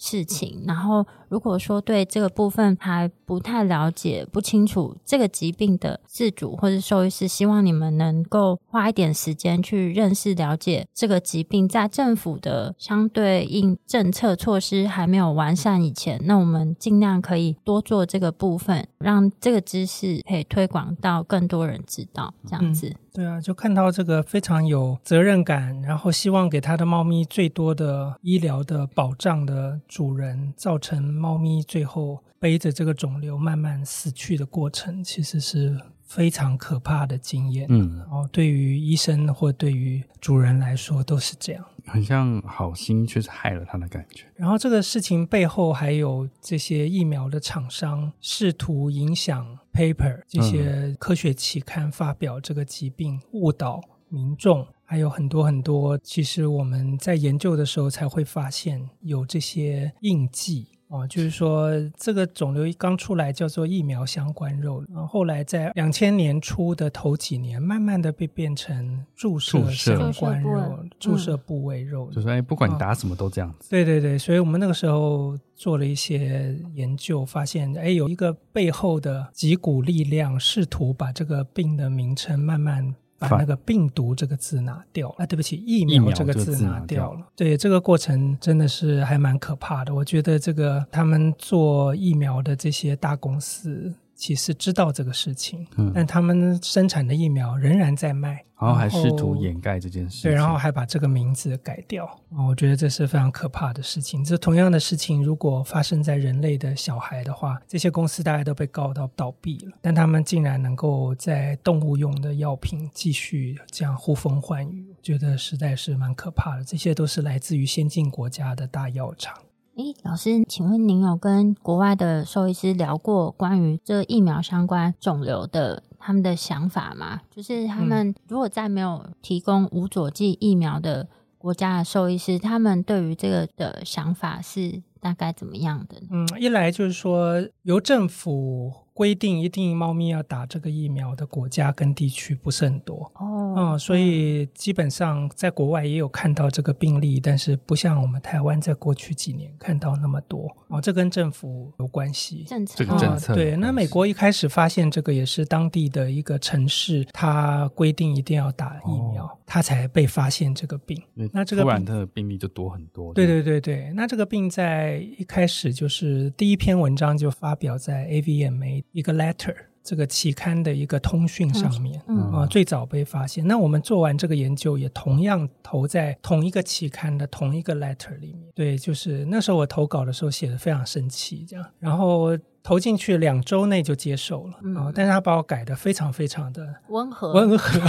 事情。然后。如果说对这个部分还不太了解、不清楚这个疾病的自主或者兽医师，希望你们能够花一点时间去认识、了解这个疾病，在政府的相对应政策措施还没有完善以前，那我们尽量可以多做这个部分，让这个知识可以推广到更多人知道，这样子。嗯对啊，就看到这个非常有责任感，然后希望给他的猫咪最多的医疗的保障的主人，造成猫咪最后背着这个肿瘤慢慢死去的过程，其实是非常可怕的经验。嗯，然后对于医生或对于主人来说都是这样。很像好心却是害了他的感觉。然后这个事情背后还有这些疫苗的厂商试图影响 paper 这些科学期刊发表这个疾病，误导民众，还有很多很多。其实我们在研究的时候才会发现有这些印记。哦，就是说这个肿瘤刚出来叫做疫苗相关肉，然后后来在两千年初的头几年，慢慢的被变成注射相关肉、注射部位肉。就是哎，不管你打什么都这样子。对对对，所以我们那个时候做了一些研究，发现哎，有一个背后的几股力量，试图把这个病的名称慢慢。把那个病毒这个字拿掉啊，对不起，疫苗这个字拿掉了。对，这个过程真的是还蛮可怕的。我觉得这个他们做疫苗的这些大公司。其实知道这个事情，嗯，但他们生产的疫苗仍然在卖，然后还试图掩盖这件事，对，然后还把这个名字改掉，我觉得这是非常可怕的事情。这同样的事情如果发生在人类的小孩的话，这些公司大概都被告到倒闭了，但他们竟然能够在动物用的药品继续这样呼风唤雨，我觉得实在是蛮可怕的。这些都是来自于先进国家的大药厂。诶，老师，请问您有跟国外的兽医师聊过关于这疫苗相关肿瘤的他们的想法吗？就是他们如果在没有提供无佐剂疫苗的国家的兽医师，他们对于这个的想法是大概怎么样的？嗯，一来就是说由政府。规定一定猫咪要打这个疫苗的国家跟地区不是很多哦，嗯，所以基本上在国外也有看到这个病例，但是不像我们台湾在过去几年看到那么多哦，这跟政府有关系，政策，这个政策，对。那美国一开始发现这个也是当地的一个城市，它规定一定要打疫苗，哦，它才被发现这个病。那这个突然的病例就多很多。对对对对，那这个病在一开始就是第一篇文章就发表在 AVMA。一个 letter 这个期刊的一个通讯上面，嗯啊，最早被发现。那我们做完这个研究，也同样投在同一个期刊的同一个 letter 里面。对，就是那时候我投稿的时候写的非常生气，这样，然后投进去两周内就接受了，嗯，但是他把我改的非常非常的温和，温和。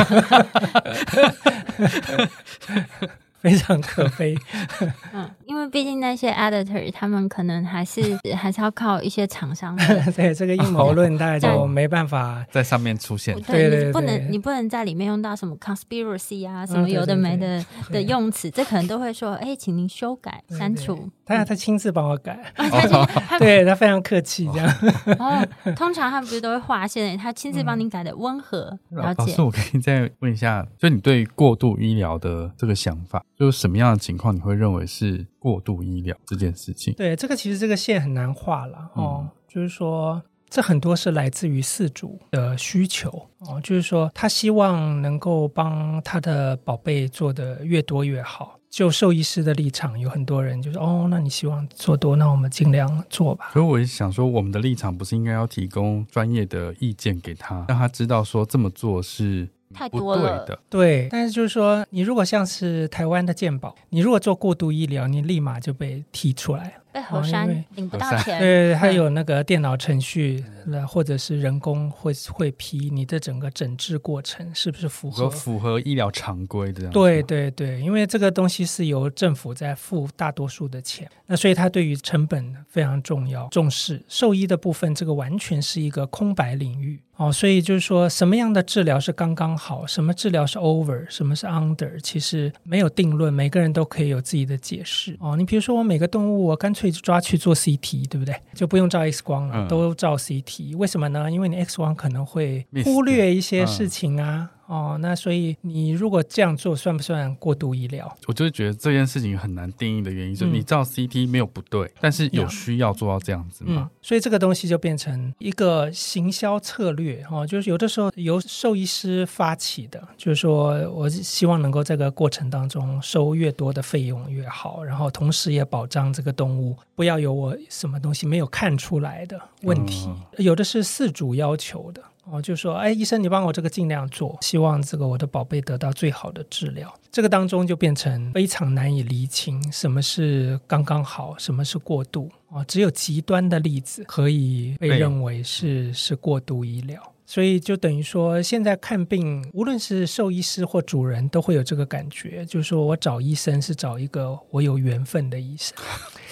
非常可悲，嗯，因为毕竟那些 editor 他们可能还是 还是要靠一些厂商，对这个阴谋论大概就没办法 在上面出现，对对，对，不能你不能在里面用到什么 conspiracy 啊，什么有的没的的用词，这可能都会说，哎，请您修改删除。他他亲自帮我改，对他非常客气这样。哦，通常他们不是都会划线，他亲自帮您改的温和。了解。老师，我可以再问一下，就你对于过度医疗的这个想法？就是什么样的情况你会认为是过度医疗这件事情？对，这个其实这个线很难画了哦。嗯、就是说，这很多是来自于饲主的需求哦。就是说，他希望能够帮他的宝贝做得越多越好。就兽医师的立场，有很多人就说：“哦，那你希望做多，那我们尽量做吧。”所以我也想说，我们的立场不是应该要提供专业的意见给他，让他知道说这么做是。太多了，对的，对。但是就是说，你如果像是台湾的健保，你如果做过度医疗，你立马就被踢出来。被核删领不到钱，对，还有那个电脑程序，或者是人工会会批你的整个诊治过程是不是符合符合医疗常规这样？对对对，因为这个东西是由政府在付大多数的钱，那所以它对于成本非常重要重视。兽医的部分，这个完全是一个空白领域哦，所以就是说什么样的治疗是刚刚好，什么治疗是 over，什么是 under，其实没有定论，每个人都可以有自己的解释哦。你比如说我每个动物，我干脆。可以抓去做 CT，对不对？就不用照 X 光了，都照 CT。为什么呢？因为你 X 光可能会忽略一些事情啊。哦。那所以你如果这样做，算不算过度医疗？我就是觉得这件事情很难定义的原因，就是你照 CT 没有不对，但是有需要做到这样子吗？嗯，所以这个东西就变成一个行销策略哦，就是有的时候由兽医师发起的，就是说我希望能够这个过程当中收越多的费用越好，然后同时也保障这个动物不要有我什么东西没有看出来的问题，嗯、有的是饲主要求的。哦，就说，哎，医生，你帮我这个尽量做，希望这个我的宝贝得到最好的治疗。这个当中就变成非常难以厘清什么是刚刚好，什么是过度啊。只有极端的例子可以被认为是是过度医疗。所以就等于说，现在看病，无论是兽医师或主人，都会有这个感觉，就是说我找医生是找一个我有缘分的医生。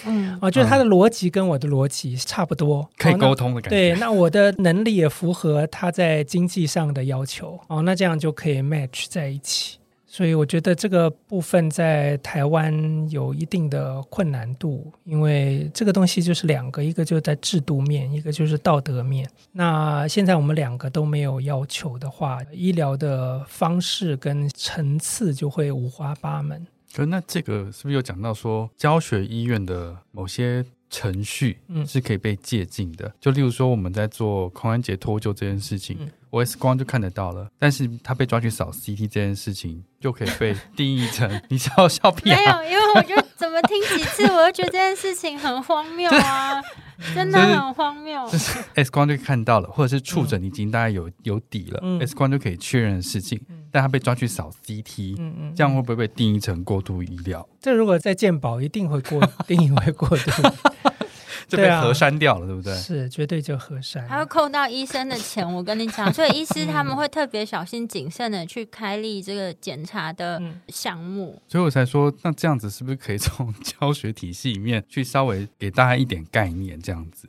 嗯，啊，就是他的逻辑跟我的逻辑差不多，可以沟通的感觉。对，那我的能力也符合他在经济上的要求，哦，那这样就可以 match 在一起。所以我觉得这个部分在台湾有一定的困难度，因为这个东西就是两个，一个就在制度面，一个就是道德面。那现在我们两个都没有要求的话，医疗的方式跟层次就会五花八门。可那这个是不是有讲到说教学医院的某些程序是可以被借鉴的？嗯、就例如说我们在做髋关节脱臼这件事情。嗯我 X 光就看得到了，但是他被抓去扫 CT 这件事情就可以被定义成 你笑笑屁啊？没有，因为我就怎么听几次，我就觉得这件事情很荒谬啊，真的很荒谬。就是 X 光就看到了，或者是触诊已经大概有有底了，嗯，X 光就可以确认的事情，嗯，但他被抓去扫 CT，嗯嗯，这样会不会被定义成过度医疗？这如果在健保一定会过 定义为过度。就被核删掉了，对，啊、对不对？是，绝对就核删。还会扣到医生的钱，我跟你讲，所以 医师他们会特别小心谨慎的去开立这个检查的项目。所以我才说，那这样子是不是可以从 教学体系里面去稍微给大家一点概念，这样子？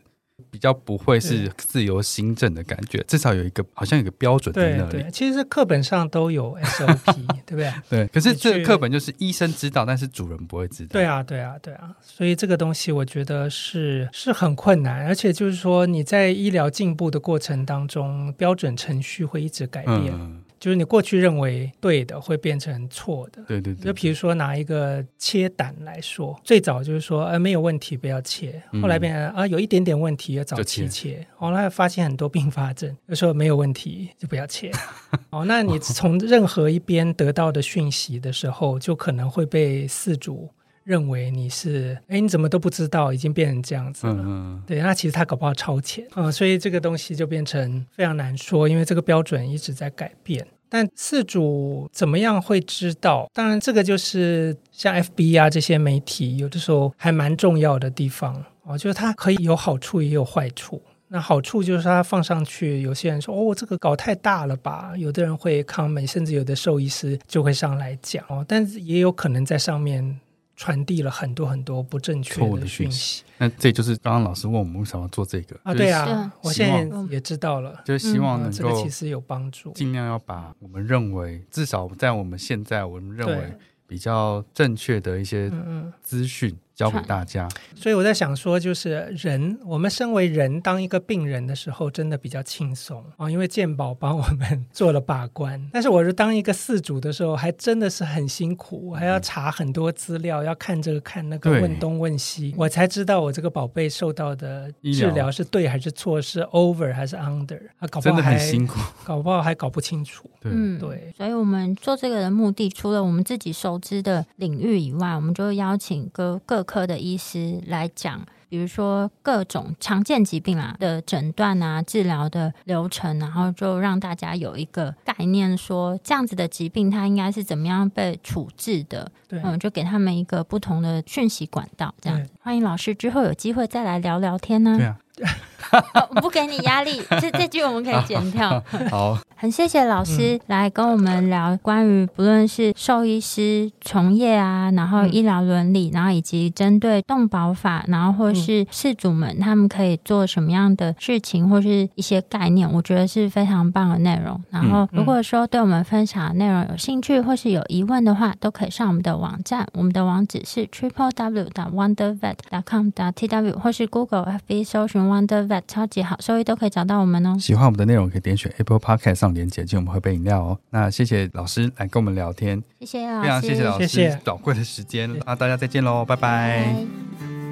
比较不会是自由行政的感觉，至少有一个好像有一个标准在那里。对对，其实课本上都有 SOP，对不对？对。可是这个课本就是医生知道，但是主人不会知道。对啊，对啊，对啊。所以这个东西我觉得是是很困难，而且就是说你在医疗进步的过程当中，标准程序会一直改变。嗯就是你过去认为对的，会变成错的。对对对。就比如说拿一个切胆来说，最早就是说，呃，没有问题，不要切。后来变成啊，有一点点问题，要早期切。后来发现很多并发症，就说没有问题就不要切。哦，那你从任何一边得到的讯息的时候，就可能会被四主。认为你是哎，你怎么都不知道，已经变成这样子了。嗯嗯。对，那其实他搞不好超前啊，所以这个东西就变成非常难说，因为这个标准一直在改变。但四主怎么样会知道？当然，这个就是像 FB 啊这些媒体，有的时候还蛮重要的地方哦，就是它可以有好处也有坏处。那好处就是它放上去，有些人说哦，这个搞太大了吧？有的人会 comment，甚至有的兽医师就会上来讲哦，但是也有可能在上面。传递了很多很多不正确的讯息，那这就是刚刚老师问我们为什么要做这个啊？对啊，我现在也知道了，就是希望能够、嗯、这个其实有帮助，尽量要把我们认为至少在我们现在我们认为比较正确的一些资讯。教给大家，所以我在想说，就是人，我们身为人，当一个病人的时候，真的比较轻松啊，因为健保帮我们做了把关。但是我是当一个饲主的时候，还真的是很辛苦，我还要查很多资料，要看这个看那个，问东问西，我才知道我这个宝贝受到的治疗是对还是错，是 over 还是 under 啊，搞不好还真的很辛苦，搞不好还搞不清楚。对，嗯，对。所以我们做这个的目的，除了我们自己熟知的领域以外，我们就邀请各各。科的医师来讲，比如说各种常见疾病啊的诊断啊、治疗的流程，然后就让大家有一个概念，说这样子的疾病它应该是怎么样被处置的。对，嗯，就给他们一个不同的讯息管道。这样子，欢迎老师之后有机会再来聊聊天呢。对啊。哦、不给你压力，这这句我们可以剪掉。好，很谢谢老师来跟我们聊关于不论是兽医师从业啊，然后医疗伦理，然后以及针对动保法，然后或是事主们他们可以做什么样的事情，或是一些概念，我觉得是非常棒的内容。然后如果说对我们分享的内容有兴趣或是有疑问的话，都可以上我们的网站，我们的网址是 triple w dot wonder vet dot com dot tw，或是 Google FB 搜寻 Wonder 超级好，兽医都可以找到我们哦。喜欢我们的内容，可以点选 Apple Podcast 上连接，请我们喝杯饮料哦。那谢谢老师来跟我们聊天，谢谢老师，非常谢谢老师宝贵的时间。那大家再见喽，拜拜。拜拜。